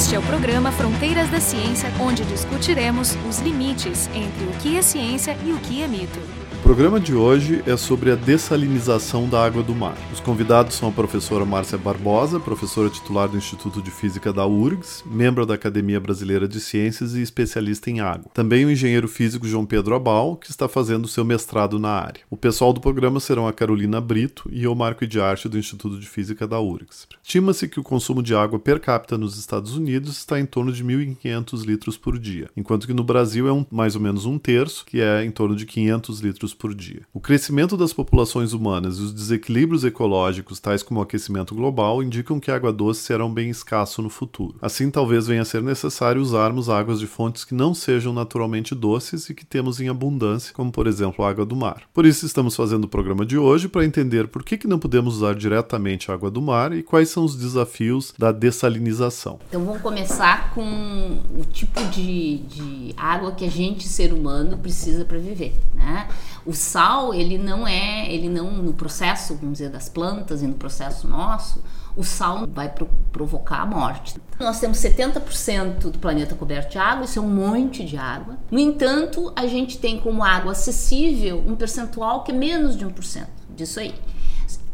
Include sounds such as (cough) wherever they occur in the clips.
Este é o programa Fronteiras da Ciência, onde discutiremos os limites entre o que é ciência e o que é mito. O programa de hoje é sobre a dessalinização da água do mar. Os convidados são a professora Márcia Barbosa, professora titular do Instituto de Física da URGS, membro da Academia Brasileira de Ciências e especialista em água. Também o engenheiro físico João Pedro Abal, que está fazendo seu mestrado na área. O pessoal do programa serão a Carolina Brito e o Marco de Arte do Instituto de Física da URGS. Estima-se que o consumo de água per capita nos Estados Unidos está em torno de 1.500 litros por dia, enquanto que no Brasil é um, mais ou menos um terço, que é em torno de 500 litros por dia. O crescimento das populações humanas e os desequilíbrios ecológicos, tais como o aquecimento global, indicam que a água doce será um bem escasso no futuro. Assim, talvez venha a ser necessário usarmos águas de fontes que não sejam naturalmente doces e que temos em abundância, como por exemplo a água do mar. Por isso, estamos fazendo o programa de hoje para entender por que, que não podemos usar diretamente a água do mar e quais são os desafios da dessalinização. Então, vamos começar com o tipo de, de água que a gente, ser humano, precisa para viver. Né? O sal, ele não é, ele não, no processo, vamos dizer, das plantas e no processo nosso, o sal vai pro, provocar a morte. Nós temos 70% do planeta coberto de água, isso é um monte de água. No entanto, a gente tem como água acessível um percentual que é menos de 1% disso aí.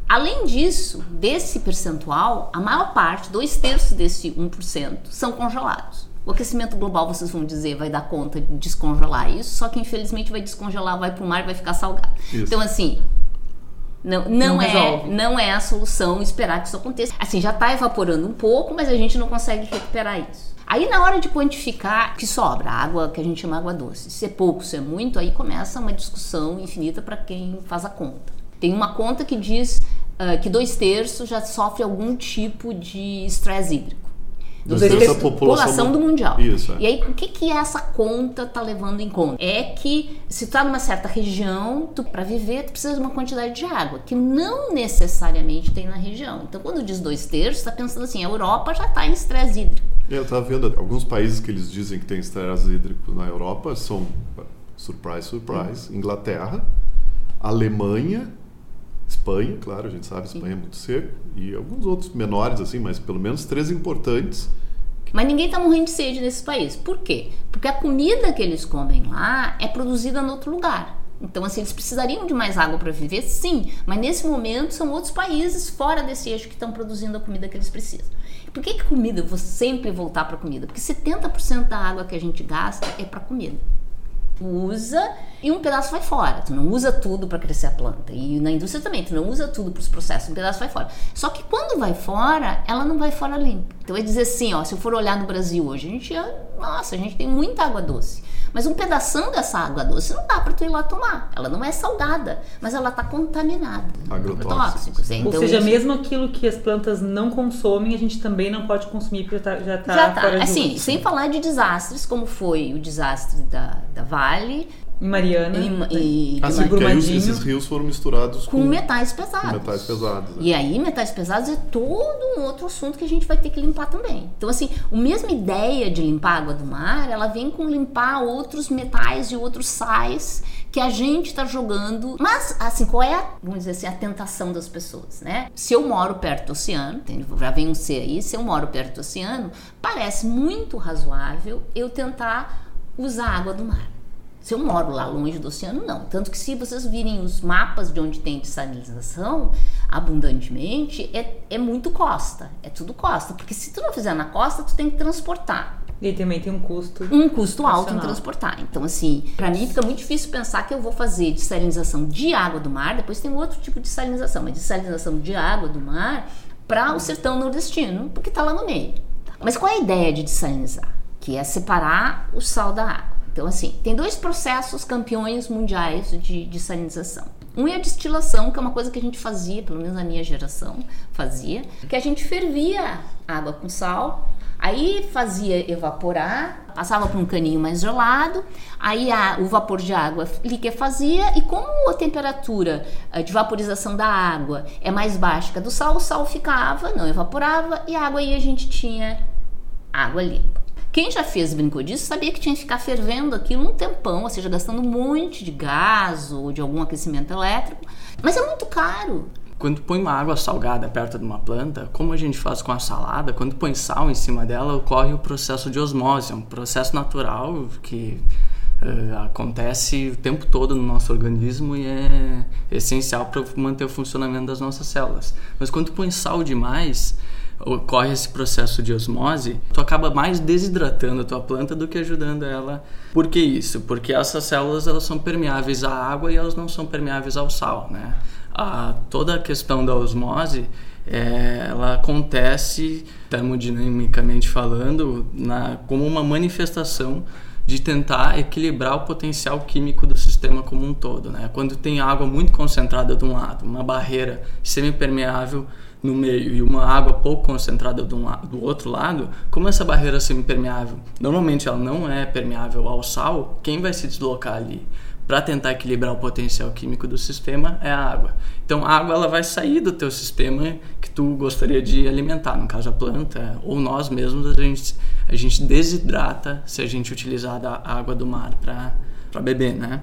Além disso, desse percentual, a maior parte, dois terços desse 1%, são congelados. O aquecimento global, vocês vão dizer, vai dar conta de descongelar isso, só que infelizmente vai descongelar, vai para o mar e vai ficar salgado. Isso. Então, assim, não, não, não, é, não é a solução esperar que isso aconteça. Assim, já está evaporando um pouco, mas a gente não consegue recuperar isso. Aí na hora de quantificar que sobra, água que a gente chama água doce, se é pouco, se é muito, aí começa uma discussão infinita para quem faz a conta. Tem uma conta que diz uh, que dois terços já sofre algum tipo de estresse hídrico do da população, do mundial. Isso, é. E aí, o que que essa conta tá levando em conta? É que se tu tá numa certa região, tu para viver, tu precisa de uma quantidade de água que não necessariamente tem na região. Então, quando diz dois terços, tá pensando assim, a Europa já tá em estresse hídrico. Eu tava vendo alguns países que eles dizem que tem estresse hídrico na Europa são surprise, surprise, hum. Inglaterra, Alemanha Espanha, claro, a gente sabe, Espanha é muito seco, e alguns outros menores, assim, mas pelo menos três importantes. Mas ninguém está morrendo de sede nesse país. Por quê? Porque a comida que eles comem lá é produzida em outro lugar. Então, assim, eles precisariam de mais água para viver? Sim, mas nesse momento são outros países fora desse eixo que estão produzindo a comida que eles precisam. Por que, que comida? Eu vou sempre voltar para comida, porque 70% da água que a gente gasta é para comida usa e um pedaço vai fora. Tu não usa tudo para crescer a planta. E na indústria também, tu não usa tudo para os processos, um pedaço vai fora. Só que quando vai fora, ela não vai fora limpa. Então é dizer assim, ó, se eu for olhar no Brasil hoje, a gente, nossa, a gente tem muita água doce. Mas um pedaço dessa água doce não dá para tu ir lá tomar. Ela não é salgada, mas ela está contaminada. Agrotóxicos. Então, Ou seja, mesmo aquilo que as plantas não consomem, a gente também não pode consumir porque tá, já está já tá. fora assim, de Sem falar de desastres, como foi o desastre da, da Vale, em Mariana. E, e assim, porque aí esses rios foram misturados com, com metais pesados. Com metais pesados. Né? E aí, metais pesados é todo um outro assunto que a gente vai ter que limpar também. Então, assim, a mesma ideia de limpar a água do mar, ela vem com limpar outros metais e outros sais que a gente está jogando. Mas, assim, qual é, a, vamos dizer assim, a tentação das pessoas, né? Se eu moro perto do oceano, já vem um C aí, se eu moro perto do oceano, parece muito razoável eu tentar usar a água do mar. Se eu moro lá longe do oceano, não. Tanto que se vocês virem os mapas de onde tem dessalinização abundantemente, é, é muito costa. É tudo costa. Porque se tu não fizer na costa, tu tem que transportar. E também tem um custo. Um custo alto em transportar. Então, assim, para mim fica muito difícil pensar que eu vou fazer dessalinização de água do mar, depois tem outro tipo de dessalinização, mas dessalinização de água do mar para o sertão nordestino, porque está lá no meio. Mas qual é a ideia de dessalinizar? Que é separar o sal da água. Então, assim, tem dois processos campeões mundiais de, de salinização. Um é a destilação, que é uma coisa que a gente fazia, pelo menos a minha geração fazia, que a gente fervia água com sal, aí fazia evaporar, passava por um caninho mais gelado, aí a, o vapor de água liquefazia e como a temperatura eh, de vaporização da água é mais baixa que a do sal, o sal ficava, não evaporava e a água aí a gente tinha água limpa. Quem já fez brincou disso sabia que tinha que ficar fervendo aquilo um tempão, ou seja, gastando um monte de gás ou de algum aquecimento elétrico. Mas é muito caro. Quando põe uma água salgada perto de uma planta, como a gente faz com a salada, quando põe sal em cima dela, ocorre o processo de osmose, um processo natural que uh, acontece o tempo todo no nosso organismo e é essencial para manter o funcionamento das nossas células. Mas quando põe sal demais, ocorre esse processo de osmose, tu acaba mais desidratando a tua planta do que ajudando ela. Por que isso? Porque essas células elas são permeáveis à água e elas não são permeáveis ao sal, né? A, toda a questão da osmose é, ela acontece termodinamicamente falando na, como uma manifestação de tentar equilibrar o potencial químico do sistema como um todo. Né? Quando tem água muito concentrada de um lado, uma barreira semipermeável no meio e uma água pouco concentrada do, do outro lado, como essa barreira semipermeável, normalmente ela não é permeável ao sal, quem vai se deslocar ali? para tentar equilibrar o potencial químico do sistema é a água. Então a água ela vai sair do teu sistema que tu gostaria de alimentar, no caso a planta ou nós mesmos a gente a gente desidrata se a gente utilizar a água do mar para beber, né?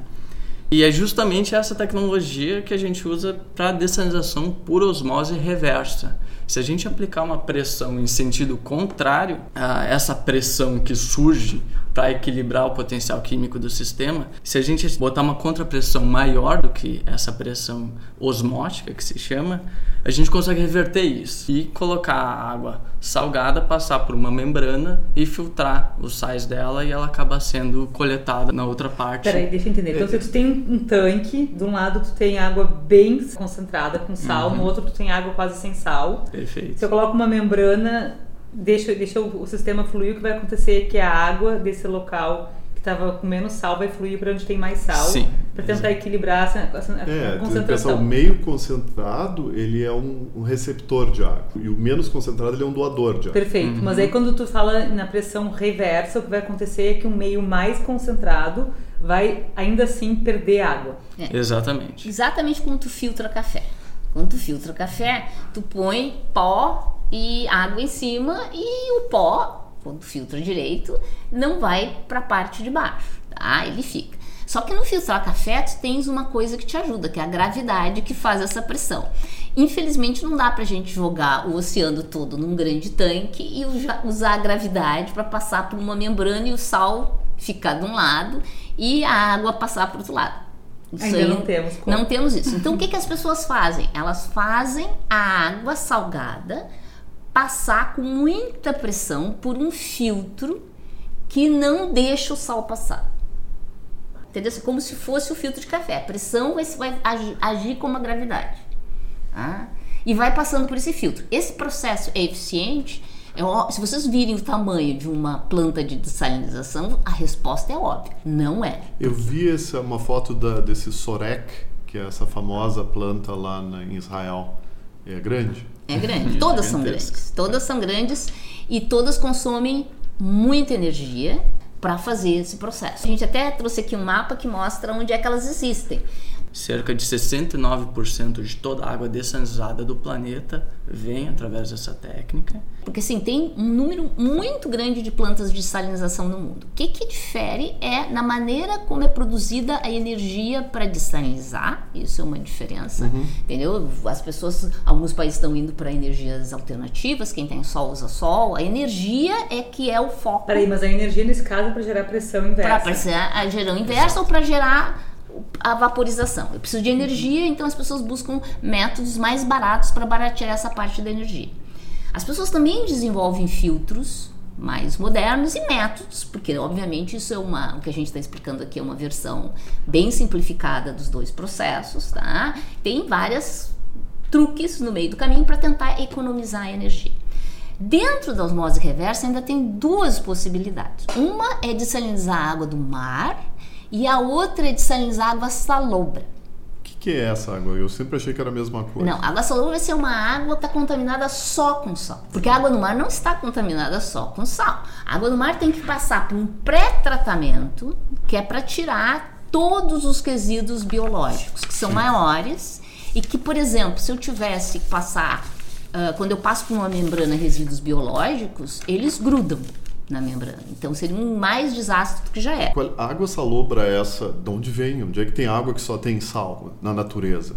E é justamente essa tecnologia que a gente usa para dessalinização por osmose reversa. Se a gente aplicar uma pressão em sentido contrário a essa pressão que surge para equilibrar o potencial químico do sistema, se a gente botar uma contrapressão maior do que essa pressão osmótica que se chama, a gente consegue reverter isso e colocar a água salgada, passar por uma membrana e filtrar os sais dela e ela acaba sendo coletada na outra parte. Peraí, deixa eu entender. Então, se tu tem um tanque, de um lado tu tem água bem concentrada com sal, uhum. no outro tu tem água quase sem sal. Perfeito. Se eu coloco uma membrana, deixa, deixa o, o sistema fluir, o que vai acontecer é que a água desse local estava com menos sal vai fluir para onde tem mais sal. Sim. Para tentar equilibrar essa, essa é, concentração. o meio concentrado ele é um, um, receptor de água e o menos concentrado ele é um doador de água. Perfeito. Uhum. Mas aí quando tu fala na pressão reversa, o que vai acontecer é que um meio mais concentrado vai ainda assim perder água. É. Exatamente. Exatamente como tu filtra café. Quando tu filtra café, tu põe pó e água em cima e o pó quando filtra direito, não vai para a parte de baixo, tá? Ele fica. Só que no filtrar café, tu tens uma coisa que te ajuda, que é a gravidade que faz essa pressão. Infelizmente, não dá pra gente jogar o oceano todo num grande tanque e usar a gravidade para passar por uma membrana e o sal ficar de um lado e a água passar para outro lado. Isso Ainda não temos. Como. Não temos isso. Então, o que, que as pessoas fazem? Elas fazem a água salgada passar com muita pressão por um filtro que não deixa o sal passar. Entendeu? Como se fosse o filtro de café. A pressão vai, vai agir, agir como a gravidade. Tá? E vai passando por esse filtro. Esse processo é eficiente. É, se vocês virem o tamanho de uma planta de dessalinização, a resposta é óbvia. Não é. Eu vi essa, uma foto da, desse Sorek, que é essa famosa planta lá na, em Israel. É grande? É grande. Todas são grandes. Todas são grandes e todas consomem muita energia para fazer esse processo. A gente até trouxe aqui um mapa que mostra onde é que elas existem. Cerca de 69% de toda a água dessalinizada do planeta vem através dessa técnica. Porque assim, tem um número muito grande de plantas de salinização no mundo. O que, que difere é na maneira como é produzida a energia para dessalinizar. Isso é uma diferença, uhum. entendeu? As pessoas, alguns países estão indo para energias alternativas, quem tem sol usa sol. A energia é que é o foco. Peraí, mas a energia nesse caso é para gerar pressão inversa. Para gerar pressão inversa ou para gerar a vaporização. Eu preciso de energia, então as pessoas buscam métodos mais baratos para baratear essa parte da energia. As pessoas também desenvolvem filtros mais modernos e métodos, porque obviamente isso é uma, o que a gente está explicando aqui é uma versão bem simplificada dos dois processos, tá? Tem várias truques no meio do caminho para tentar economizar energia. Dentro da osmose reversa ainda tem duas possibilidades. Uma é desalinizar a água do mar e a outra é desalinizar água salobra. O que, que, é essa água? Eu sempre achei que era a mesma coisa. Não, água salobra vai ser uma água que está contaminada só com sal. Porque a água no mar não está contaminada só com sal. A água no mar tem que passar por um pré-tratamento que é para tirar todos os resíduos biológicos, que são Sim. maiores e que, por exemplo, se eu tivesse que passar, uh, quando eu passo por uma membrana resíduos biológicos, eles grudam na membrana. Então seria um mais desastre do que já é. A água salobra é essa, de onde vem? Onde é que tem água que só tem sal na natureza?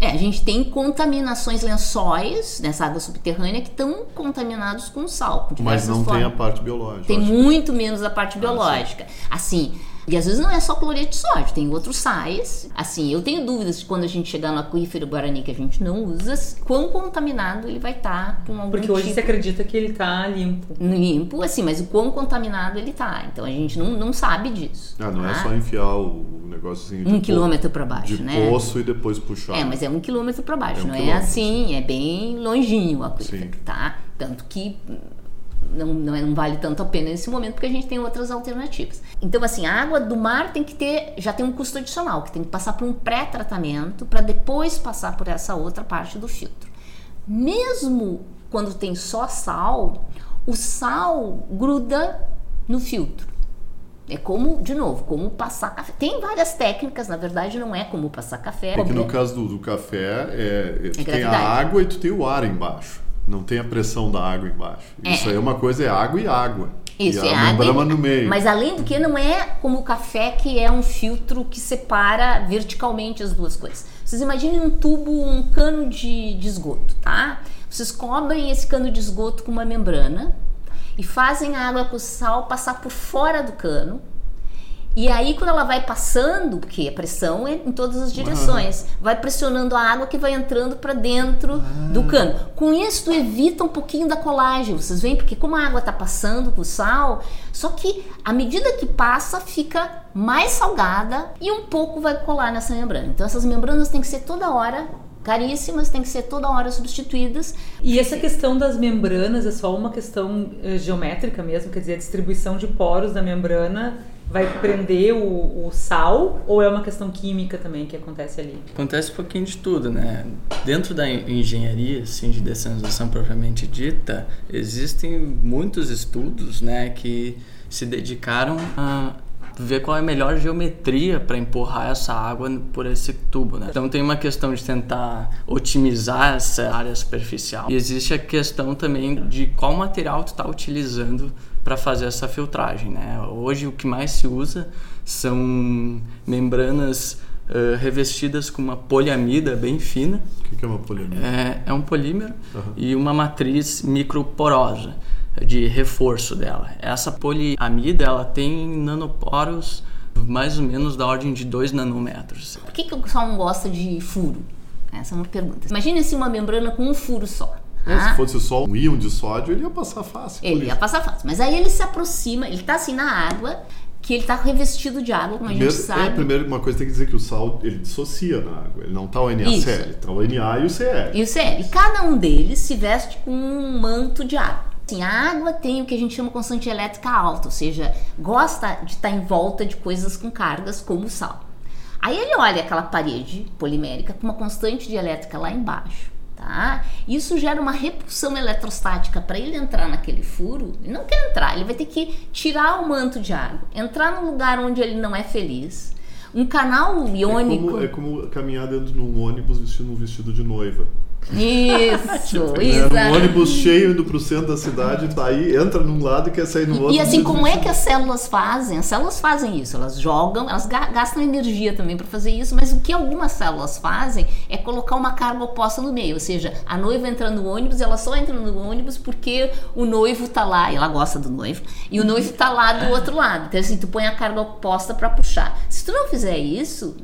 É, a gente tem contaminações, lençóis nessa água subterrânea que estão contaminados com sal. Mas não tem a formas. parte biológica. Tem muito menos a parte biológica. Assim, e às vezes não é só cloreto de sódio, tem outros sais. Assim, eu tenho dúvidas de quando a gente chegar no aquífero Guarani que a gente não usa, quão contaminado ele vai estar com algum Porque hoje tipo se acredita que ele tá limpo. limpo, assim, mas o quão contaminado ele tá. Então a gente não, não sabe disso. Ah, não é tá? só enfiar o negocinho de Um quilômetro pra baixo, de né? poço e depois puxar. É, mas é um quilômetro para baixo, É um não é assim, é bem longinho o aquífero, Sim. tá? Tanto que não, não, é- não vale tanto a pena nesse momento porque a gente tem outras alternativas. Então, assim, a água do mar tem que ter, já tem um custo adicional, que tem que passar por um pré-tratamento para depois passar por essa outra parte do filtro. Mesmo quando tem só sal, o sal gruda no filtro. É como, de novo, como passar café. Tem várias técnicas, na verdade, não é como passar café. Porque no caso do, do café, é, tu tem a água e tu tem o ar embaixo. Não tem a pressão da água embaixo. É. Isso aí é uma coisa, é água e água. Isso, e é água. membrana no meio. Mas além do que, não é como o café, que é um filtro que separa verticalmente as duas coisas. Vocês imaginem um tubo, um cano de, de esgoto, tá? Vocês cobrem esse cano de esgoto com uma membrana e fazem a água com sal passar por fora do cano. E aí, quando ela vai passando, porque a pressão é em todas as direções, vai pressionando a água que vai entrando para dentro do cano. Com isso, tu evita um pouquinho da colagem. Vocês veem? Porque como a água está passando com o sal, só que à medida que passa, fica mais salgada e um pouco vai colar nessa membrana. Então, essas membranas têm que ser toda hora caríssimas, têm que ser toda hora substituídas. E essa questão das membranas é só uma questão eh, geométrica mesmo, quer dizer, a distribuição de poros da membrana vai prender o, o sal ou é uma questão química também que acontece ali? Acontece um pouquinho de tudo, né? Dentro da en- engenharia, assim, de dessalização propriamente dita, existem muitos estudos, né, que se dedicaram a ver qual é a melhor geometria para empurrar essa água por esse tubo, né? Então tem uma questão de tentar otimizar essa área superficial e existe a questão também de qual material tu está utilizando para fazer essa filtragem, né? Hoje o que mais se usa são membranas eh, revestidas com uma poliamida bem fina. O que que é uma poliamida? É, é um polímero e uma matriz microporosa de reforço dela. Essa poliamida ela tem nanoporos mais ou menos da ordem de 2 nanômetros. Por que, que o sal não gosta de furo? Essa é uma pergunta. Imagine assim uma membrana com um furo só. É, tá? Se fosse só um íon de sódio, ele ia passar fácil. Ele ia passar fácil. Mas aí ele se aproxima, ele tá assim na água, que ele tá revestido de água, como a Primeiro, gente sabe. é, primeiro uma coisa tem que dizer que o sal ele dissocia na água. Ele não tá o. NaCl, tá o Na e o Cl. E o CL. E cada um deles se veste com um manto de água. Assim, a água tem o que a gente chama constante elétrica alta, ou seja, gosta de estar em volta de coisas com cargas como o sal. Aí ele olha aquela parede polimérica com uma constante de elétrica lá embaixo, tá? Isso gera uma repulsão eletrostática para ele entrar naquele furo. Ele não quer entrar, ele vai ter que tirar o manto de água, entrar num lugar onde ele não é feliz. Um canal É iônico. como, é como caminhar dentro de um ônibus vestindo um vestido de noiva. Isso, É, exato. um ônibus cheio indo pro centro da cidade, tá aí, entra num lado e quer sair no outro. E assim, como é que as células fazem? As células fazem isso, elas jogam, elas ga- gastam energia também para fazer isso, mas o que algumas células fazem é colocar uma carga oposta no meio, ou seja, a noiva entra no ônibus, ela só entra no ônibus porque o noivo tá lá, ela gosta do noivo, e o noivo tá lá do outro lado. Então assim, tu põe a carga oposta para puxar. Se tu não fizer isso,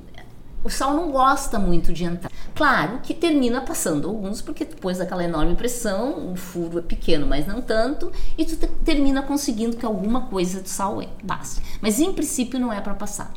o sal não gosta muito de entrar. Claro que termina passando alguns, porque depois daquela enorme pressão, o furo é pequeno, mas não tanto, e tu te- termina conseguindo que alguma coisa de sal é- passe. Mas em princípio não é para passar.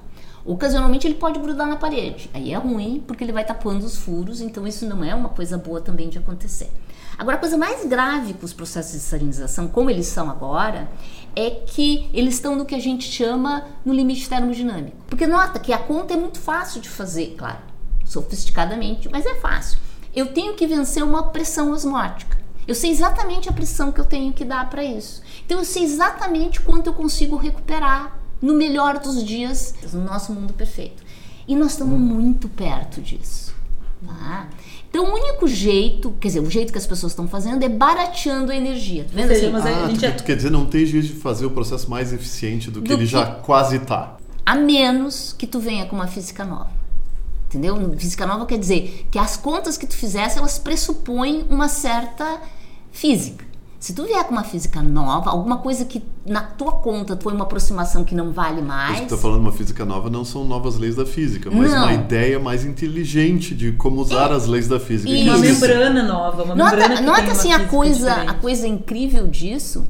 Ocasionalmente ele pode grudar na parede. Aí é ruim, porque ele vai tapando os furos, então isso não é uma coisa boa também de acontecer. Agora, a coisa mais grave com os processos de salinização, como eles são agora, é que eles estão no que a gente chama no limite termodinâmico. Porque nota que a conta é muito fácil de fazer, claro, sofisticadamente, mas é fácil. Eu tenho que vencer uma pressão osmótica. Eu sei exatamente a pressão que eu tenho que dar para isso. Então eu sei exatamente quanto eu consigo recuperar no melhor dos dias, no nosso mundo perfeito. E nós estamos muito perto disso. Tá? Então o único jeito, quer dizer, o jeito que as pessoas estão fazendo é barateando a energia. Tá vendo assim? mas a Ah, gente tu, já- tu quer dizer, não tem jeito de fazer o processo mais eficiente do que Do ele que- já quase tá. A menos que tu venha com uma física nova. Entendeu? Física nova quer dizer que as contas que tu fizesse, elas pressupõem uma certa física. Se tu vier com uma física nova, alguma coisa que na tua conta foi uma aproximação que não vale mais. Você está falando uma física nova, não são novas leis da física, mas Não. uma ideia mais inteligente de como usar as leis da física. Isso. Uma membrana nova, uma Nota, membrana que nota tem uma assim a coisa, a diferente. coisa incrível disso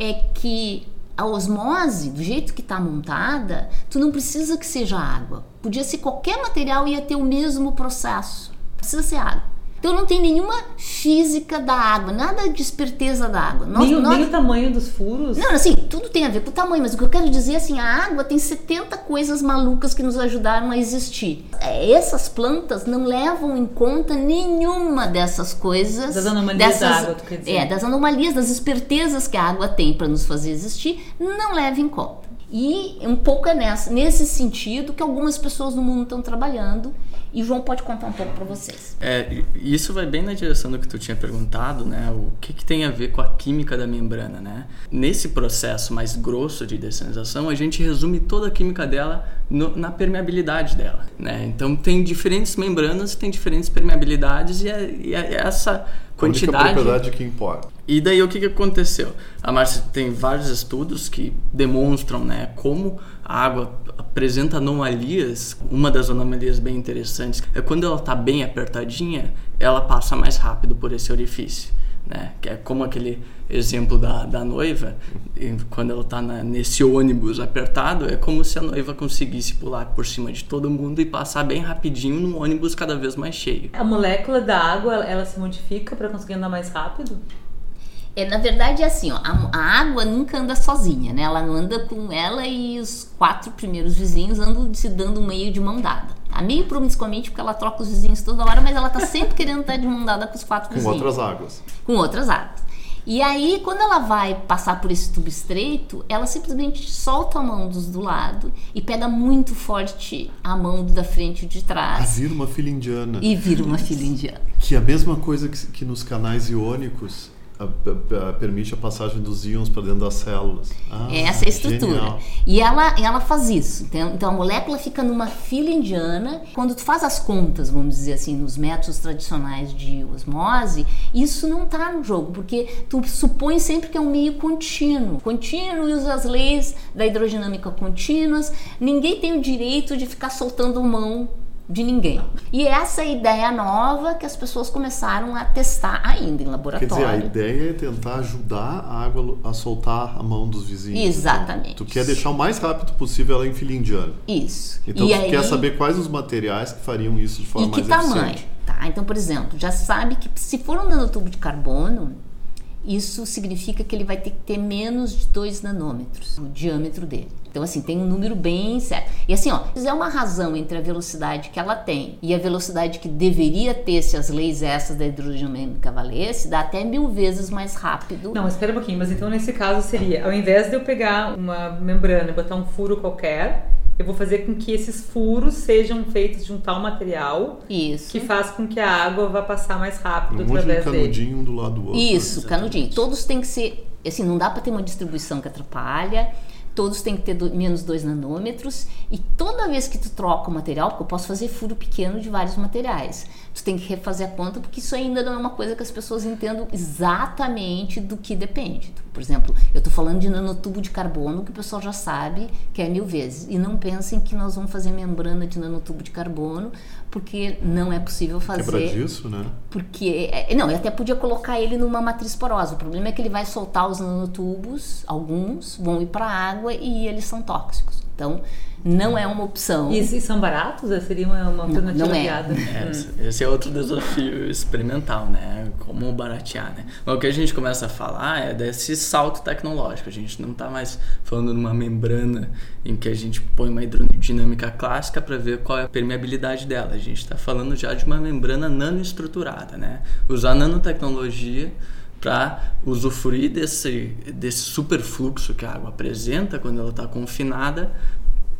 é que a osmose, do jeito que está montada, tu não precisa que seja água. Podia ser qualquer material e ia ter o mesmo processo. Precisa ser água. Então não tem nenhuma física da água, nada de esperteza da água. Nós- Nem, o- nós- nem o tamanho dos furos. Não, assim, tudo tem a ver com o tamanho, mas o que eu quero dizer assim, a água tem 70 coisas malucas que nos ajudaram a existir. É, Essas plantas não levam em conta nenhuma dessas coisas. Das anomalias da água, tu quer dizer. É, das anomalias, das espertezas que a água tem para nos fazer existir, não leva em conta. E um pouco é nessa, nesse sentido que algumas pessoas no mundo estão trabalhando e o João pode contar um pouco para vocês. É, isso vai bem na direção do que tu tinha perguntado, né? O que, que tem a ver com a química da membrana, né? Nesse processo mais grosso de dessalinização, a gente resume toda a química dela no- na permeabilidade dela, né? Então tem diferentes membranas, tem diferentes permeabilidades e é, e é essa a única quantidade propriedade que importa. e daí o que, que aconteceu? A Márcia tem vários estudos que demonstram né, como a água apresenta anomalias. Uma das anomalias bem interessantes é quando ela está bem apertadinha, ela passa mais rápido por esse orifício. Né? Que é como aquele exemplo da, da noiva, quando ela está nesse ônibus apertado, é como se a noiva conseguisse pular por cima de todo mundo e passar bem rapidinho num ônibus cada vez mais cheio. A molécula da água, ela se modifica para conseguir andar mais rápido? É, na verdade é assim, ó, a, a água nunca anda sozinha, né? Ela anda com ela e os quatro primeiros vizinhos andam se dando meio de mão dada. Tá meio promiscuamente porque ela troca os vizinhos toda hora, mas ela tá sempre querendo estar de mão dada com os quatro Com vizinhos. outras águas. Com outras águas. E aí, quando ela vai passar por esse tubo estreito, ela simplesmente solta a mão dos do lado e pega muito forte a mão da frente e de Ah, trás vira uma filha indiana. e vira uma filha indiana. Que é a mesma coisa que, que nos canais iônicos a- a- permite a passagem dos íons para dentro das células. Ah, Essa é a estrutura. genial. E ela, ela faz isso. Então, então a molécula fica numa fila indiana. Quando tu faz as contas, vamos dizer assim, nos métodos tradicionais de osmose, isso não está no jogo, porque tu supõe sempre que é um meio contínuo. Contínuo e usa as leis da hidrodinâmica contínuas. Ninguém tem o direito de ficar soltando mão de ninguém. E essa é a ideia nova que as pessoas começaram a testar ainda em Quer laboratório. dizer, a ideia é tentar ajudar a água a soltar a mão dos vizinhos. Exatamente. Tu quer deixar o mais rápido possível ela em filha indiana. Isso. Então e tu aí... quer saber quais os materiais que fariam isso de forma E que mais tamanho? eficiente. Tá? Então, por exemplo, já sabe que se for um nanotubo de carbono, isso significa que ele vai ter que ter menos de 2 nanômetros o diâmetro dele. Então, assim, tem um número bem certo. E assim, ó, se fizer uma razão entre a velocidade que ela tem e a velocidade que deveria ter se as leis essas da hidrodinâmica valesse, dá até mil vezes mais rápido. Não, espera um pouquinho, mas então nesse caso seria, ao invés de eu pegar uma membrana e botar um furo qualquer, eu vou fazer com que esses furos sejam feitos de um tal material Isso. que faz com que a água vá passar mais rápido Um monte de através dele. canudinho um do lado do outro. Isso, canudinho. Todos têm que ser. Assim, não dá para ter uma distribuição que atrapalha. Todos têm que ter do- menos 2 nanômetros. E toda vez que tu troca o material, porque eu posso fazer furo pequeno de vários materiais, tu tem que refazer a conta, porque isso ainda não é uma coisa que as pessoas entendam exatamente do que depende. Por exemplo, eu estou falando de nanotubo de carbono, que o pessoal já sabe que é mil vezes. E não pensem que nós vamos fazer membrana de nanotubo de carbono, porque não é possível fazer. Quebradiço, né? Porque, é, não, eu até podia colocar ele numa matriz porosa. O problema é que ele vai soltar os nanotubos, alguns vão ir para a água e eles são tóxicos. Então, não é uma opção. E, e são baratos? Seria uma, uma alternativa não é. viável. É, esse- esse é outro desafio experimental, né? Como baratear, né? Mas o que a gente começa a falar é desse salto tecnológico. A gente não está mais falando numa membrana em que a gente põe uma hidrodinâmica clássica para ver qual é a permeabilidade dela. A gente está falando já de uma membrana nanoestruturada, né? Usar nanotecnologia para usufruir desse, desse super fluxo que a água apresenta quando ela está confinada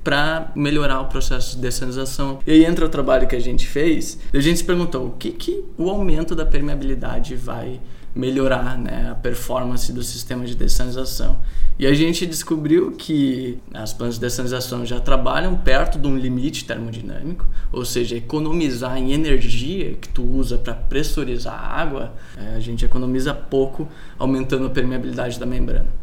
para melhorar o processo de dessalinização. E aí entra o trabalho que a gente fez. A gente se perguntou o que, que o aumento da permeabilidade vai melhorar né, a performance do sistema de dessalinização. E a gente descobriu que as plantas de dessalinização já trabalham perto de um limite termodinâmico, ou seja, economizar em energia que tu usa para pressurizar a água, é, a gente economiza pouco, aumentando a permeabilidade da membrana.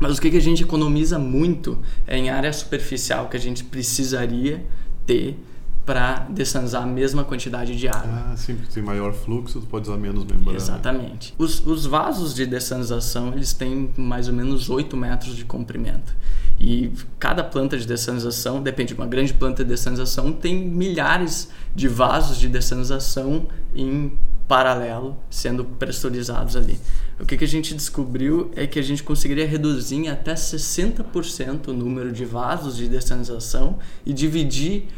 Mas o que, que a gente economiza muito é em área superficial que a gente precisaria ter para dessanizar a mesma quantidade de água. Ah, sim, porque tem maior fluxo, tu pode usar menos membrana. Exatamente. Os, os vasos de dessanização, eles têm mais ou menos 8 metros de comprimento. E cada planta de dessanização, depende, uma grande planta de dessanização tem milhares de vasos de dessanização em paralelo sendo pressurizados ali. O que, que a gente descobriu é que a gente conseguiria reduzir em até 60% o número de vasos de dessanização e dividir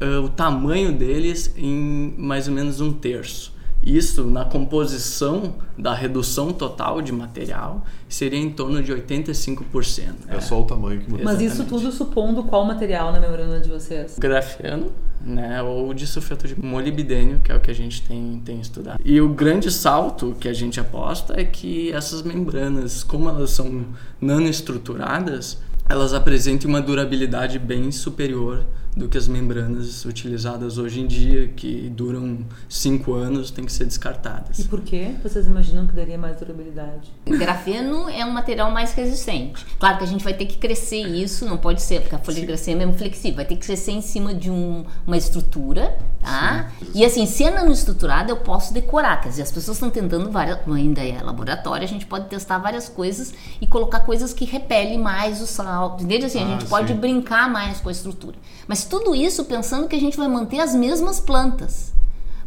uh, o tamanho deles em mais ou menos um terço. Isso, na composição da redução total de material, seria em torno de 85%. É, é só o tamanho que muda. Mas isso tudo supondo qual material na membrana de vocês? Grafeno, né, ou de sulfeto de molibdênio, que é o que a gente tem, tem estudado. E o grande salto que a gente aposta é que essas membranas, como elas são nanoestruturadas, elas apresentem uma durabilidade bem superior do que as membranas utilizadas hoje em dia, que duram cinco anos, têm que ser descartadas. E por que vocês imaginam que daria mais durabilidade? Grafeno é um material mais resistente. Claro que a gente vai ter que crescer isso, não pode ser, porque a folha Sim. de grafeno é mesmo flexível, vai ter que crescer em cima de um, uma estrutura, tá? Sim. E assim, se é nanoestruturada, eu posso decorar, quer dizer, as pessoas estão tentando várias, ainda é laboratório, a gente pode testar várias coisas e colocar coisas que repelem mais o sal, entende? Assim, ah, a gente sim. pode brincar mais com a estrutura. Mas tudo isso pensando que a gente vai manter as mesmas plantas.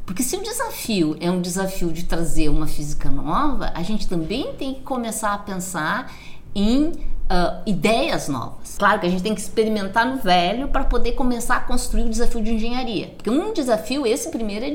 Porque se o desafio é um desafio de trazer uma física nova, a gente também tem que começar a pensar em uh, ideias novas. Claro que a gente tem que experimentar no velho para poder começar a construir o desafio de engenharia. Porque um desafio, esse primeiro, é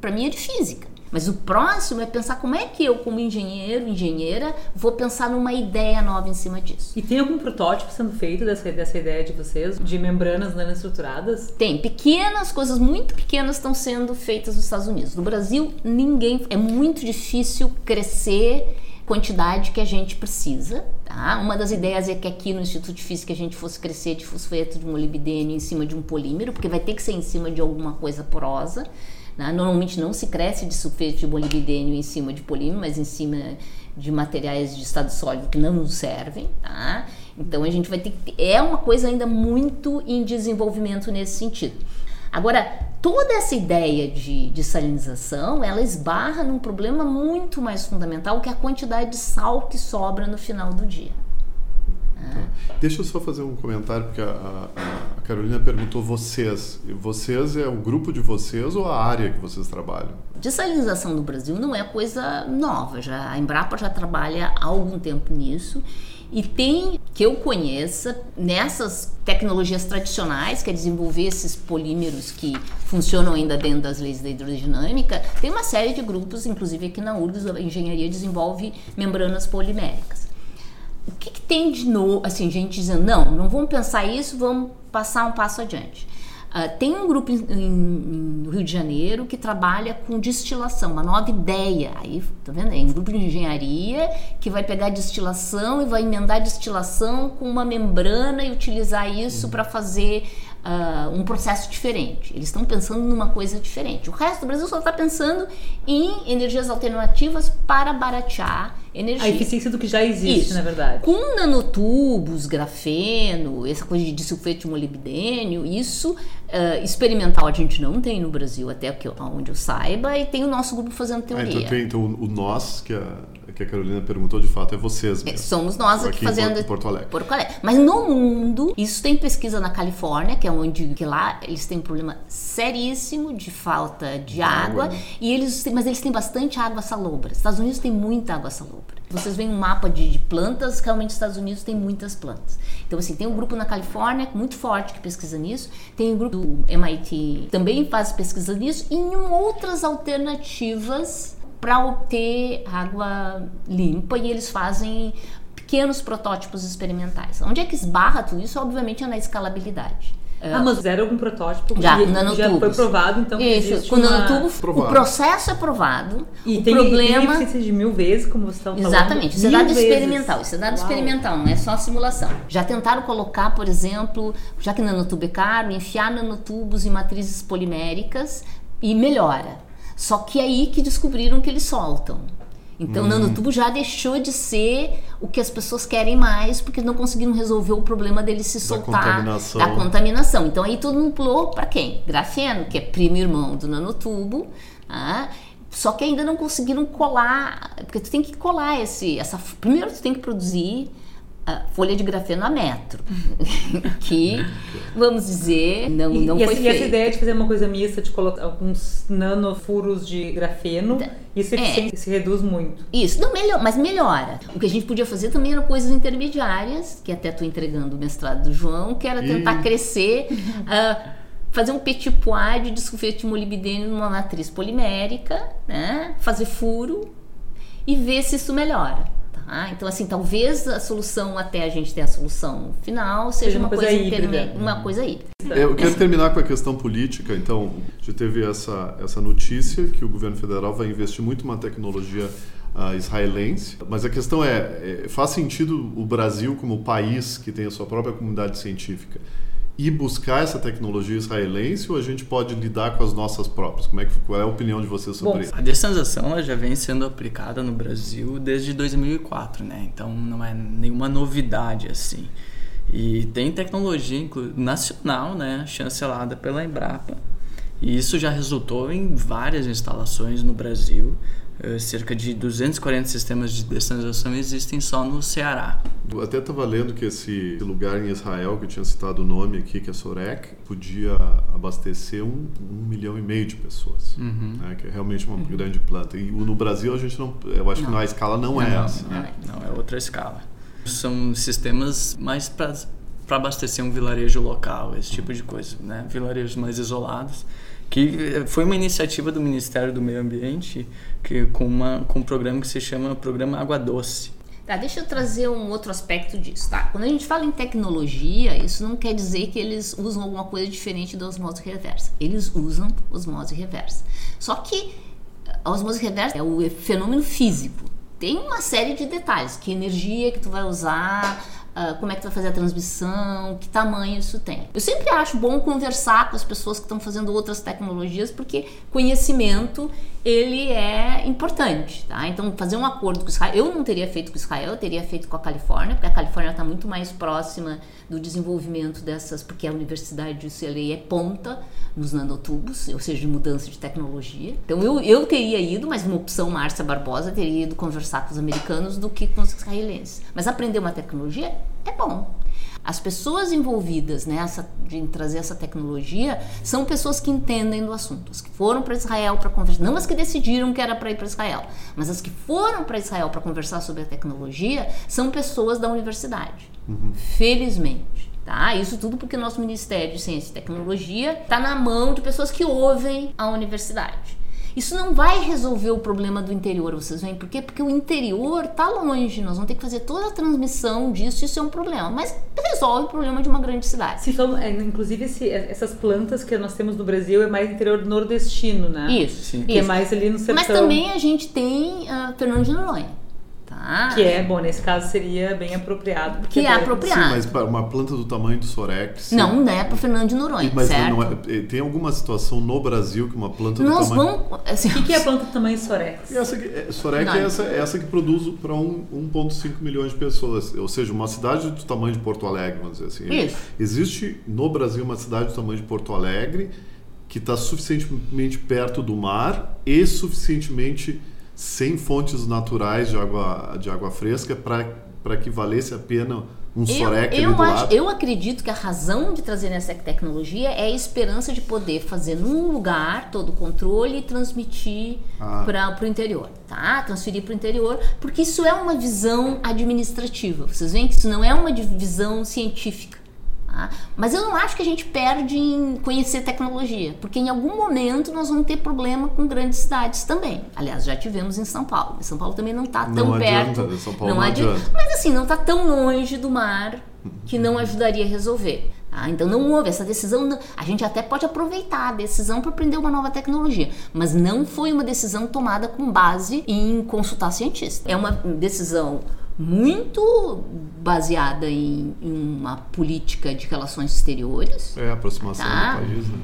para mim é de física. Mas o próximo é pensar como é que eu, como engenheiro, engenheira, vou pensar numa ideia nova em cima disso. E tem algum protótipo sendo feito dessa, dessa ideia de vocês, de membranas nanoestruturadas? Tem. Pequenas, coisas muito pequenas estão sendo feitas nos Estados Unidos. No Brasil, ninguém. É muito difícil crescer quantidade que a gente precisa. Tá? Uma das ideias é que aqui no Instituto de Física a gente fosse crescer de fosfeto de molibdênio em cima de um polímero, porque vai ter que ser em cima de alguma coisa porosa. Né? Normalmente não se cresce de sulfeto de molibdênio em cima de polímero, mas em cima de materiais de estado sólido que não nos servem. Tá? Então a gente vai ter que. É uma coisa ainda muito em desenvolvimento nesse sentido. Agora, toda essa ideia de, de salinização, ela esbarra num problema muito mais fundamental, que é a quantidade de sal que sobra no final do dia. Tá. Deixa eu só fazer um comentário, porque a, a, a, Carolina perguntou vocês. Vocês é o grupo de vocês ou a área que vocês trabalham? Dessalinização no Brasil não é coisa nova. Já, a Embrapa já trabalha há algum tempo nisso. E tem, que eu conheça, nessas tecnologias tradicionais, que é desenvolver esses polímeros que funcionam ainda dentro das leis da hidrodinâmica, tem uma série de grupos, inclusive aqui na URGS, a engenharia desenvolve membranas poliméricas o que, que, tem de novo, assim, gente dizendo, não, não vamos pensar isso, vamos passar um passo adiante. Uh, tem um grupo no Rio de Janeiro que trabalha com destilação, uma nova ideia. Aí, tá vendo? É um grupo de engenharia que vai pegar destilação e vai emendar destilação com uma membrana e utilizar isso para fazer uh, um processo diferente. Eles estão pensando numa coisa diferente. O resto do Brasil só está pensando em energias alternativas para baratear energia. A eficiência do que já existe, Isso. na verdade. Com nanotubos, grafeno, essa coisa de sulfeto de molibdênio, isso uh, experimental a gente não tem no Brasil, até que, onde eu saiba, e tem o nosso grupo fazendo teoria. Ah, então, tem, então o nós, que a, que a Carolina perguntou, de fato, é vocês mesmo. Somos nós aqui, aqui fazendo. Em Porto Alegre. Porto Alegre. Mas no mundo, isso tem pesquisa na Califórnia, que é onde que lá eles têm um problema seríssimo de falta de água, água e eles mas eles têm bastante água salobra. Estados Unidos tem muita água salobra. Vocês veem um mapa de, de plantas, realmente os Estados Unidos tem muitas plantas. Então, assim, tem um grupo na Califórnia muito forte que pesquisa nisso, tem um grupo do MIT também faz pesquisa nisso, e em outras alternativas para obter água limpa e eles fazem pequenos protótipos experimentais. Onde é que esbarra tudo isso? Obviamente é na escalabilidade. Ah, mas fizeram algum protótipo? Já, E- com Já nanotubos. foi provado, então que Isso, com uma... nanotubo, Provado. o processo é provado. E o tem, tem problema. eficiência de mil vezes, como você estava falando. Exatamente, isso é dado vezes. experimental, isso é dado Uau. experimental, não é só simulação. Já tentaram colocar, por exemplo, já que nanotubo é caro, enfiar nanotubos em matrizes poliméricas e melhora. Só que é aí que descobriram que eles soltam. Então Hum. o nanotubo já deixou de ser o que as pessoas querem mais, porque não conseguiram resolver o problema dele se soltar contaminação. da contaminação. Então aí todo mundo pulou para quem? Grafeno, que é primo irmão do nanotubo. tá? Só que ainda não conseguiram colar, porque tu tem que colar esse, essa. Primeiro tu tem que produzir folha de grafeno a metro, (laughs) que vamos dizer não E, não e foi essa, e essa ideia de fazer uma coisa mista, de colocar alguns nanofuros de grafeno, isso É. eficiência se reduz muito. Isso, não melhor, mas melhora. O que a gente podia fazer também eram coisas intermediárias, que até tô entregando o mestrado do João, que era tentar crescer, ah, fazer um petit pois de sulfeto de molibdênio numa matriz polimérica, né? Fazer furo e ver se isso melhora. Tá? Então, assim, talvez a solução até a gente ter a solução final seja, Seja uma uma, coisa coisa, híbrida. uma coisa híbrida. Eu quero terminar com a questão política. Então, já teve essa, essa notícia que o governo federal vai investir muito numa tecnologia ah, israelense. Mas a questão é, é, faz sentido o Brasil, como país que tem a sua própria comunidade científica, ir buscar essa tecnologia israelense ou a gente pode lidar com as nossas próprias? Como é que, qual é a opinião de vocês sobre Bom, isso? A destanização ela já vem sendo aplicada no Brasil desde 2004, né? Então não é nenhuma novidade assim. E tem tecnologia nacional, né, chancelada pela Embrapa. E isso já resultou em várias instalações no Brasil. Eh, cerca de 240 sistemas de destanização existem só no Ceará. Eu até estava lendo que esse lugar em Israel, que eu tinha citado o nome aqui, que é Sorek, podia abastecer um, um milhão e meio de pessoas. né, que é realmente uma grande planta. E o- no Brasil a gente não. Eu acho que Não. a escala não, é essa. Não, né? não, é outra escala. São sistemas mais para abastecer um vilarejo local, esse tipo de coisa, né? Vilarejos mais isolados. Que foi uma iniciativa do Ministério do Meio Ambiente que, com, uma, com um programa que se chama Programa Água Doce. Tá, deixa eu trazer um outro aspecto disso, tá? Quando a gente fala em tecnologia, isso não quer dizer que eles usam alguma coisa diferente da osmose reversa. Eles usam osmose reversa. Só que a osmose reversa é o fenômeno físico. Tem uma série de detalhes, que energia que tu vai usar, ah, como é que tu vai fazer a transmissão, que tamanho isso tem. Eu sempre acho bom conversar com as pessoas que estão fazendo outras tecnologias, porque conhecimento ele é importante, tá? Então fazer um acordo com Israel, eu não teria feito com Israel, eu teria feito com a Califórnia, porque a Califórnia está muito mais próxima do desenvolvimento dessas, porque a Universidade de UCLA é ponta nos nanotubos, ou seja, de mudança de tecnologia. Então eu, eu teria ido, mas uma opção Márcia Barbosa teria ido conversar com os americanos do que com os israelenses. Mas aprender uma tecnologia é bom. As pessoas envolvidas nessa de trazer essa tecnologia são pessoas que entendem do assunto, as que foram para Israel para conversar, não as que decidiram que era para ir para Israel, mas as que foram para Israel para conversar sobre a tecnologia são pessoas da universidade. Felizmente. Tá? Isso tudo porque o nosso Ministério de Ciência e Tecnologia está na mão de pessoas que ouvem a universidade. Isso não vai resolver o problema do interior, vocês veem por quê? Porque o interior está longe, nós vamos ter que fazer toda a transmissão disso, isso é um problema, mas resolve o problema de uma grande cidade. Se é, inclusive, esse- essas plantas que nós temos no Brasil é mais interior nordestino, né? Isso, Sim. Que é isso. mais ali no sertão. Mas também a gente tem ah, Fernando de Noronha, tá? Que é, bom, nesse caso seria bem apropriado. Porque Que é daí- apropriado. Sim, mas para uma planta do tamanho do Sorex. Não, não é para Fernando de Noronha, Mas certo? não é, tem alguma situação no Brasil que uma planta do Nós tamanho. vamos... Assim, O que, que é a planta do tamanho Sorex? E Essa, que- é, Sorek Não. é essa, é essa que produz para um, 1,5 milhões de pessoas. Ou seja, uma cidade do tamanho de Porto Alegre, vamos dizer assim. Isso. Existe no Brasil uma cidade do tamanho de Porto Alegre que está suficientemente perto do mar e suficientemente sem fontes naturais de água, de água fresca para que valesse a pena um Eu, Sorek ali eu, do acho- lado. eu acredito que a razão de trazer essa tecnologia é a esperança de poder fazer num lugar todo o controle e transmitir Ah. para o interior, tá? Transferir para o interior, porque isso é uma visão administrativa. Vocês veem que isso não é uma visão científica. Tá? Mas eu não acho que a gente perde em conhecer tecnologia, porque em algum momento nós vamos ter problema com grandes cidades também. Aliás, já tivemos em São Paulo. São Paulo também não está tão Não adianta, perto. São Paulo não adi- adianta. Mas assim, não está tão longe do mar que não ajudaria a resolver. Tá? Então não houve essa decisão. A gente até pode aproveitar a decisão para aprender uma nova tecnologia, mas não foi uma decisão tomada com base em consultar cientista. É uma decisão muito baseada em, em, uma política de relações exteriores. É, aproximação tá? do país, né?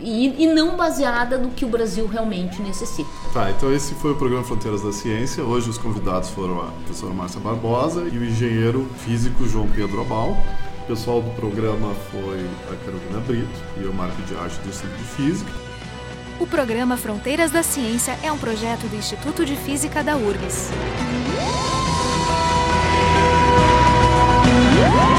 E, e, não baseada no que o Brasil realmente necessita. Tá, então esse foi o programa Fronteiras da Ciência. Hoje os convidados foram a professora Márcia Barbosa e o engenheiro físico João Pedro Abal. O pessoal do programa foi a Carolina Brito e o Marco de Arte do Instituto de Física. O programa Fronteiras da Ciência é um projeto do Instituto de Física da URGS. Woo!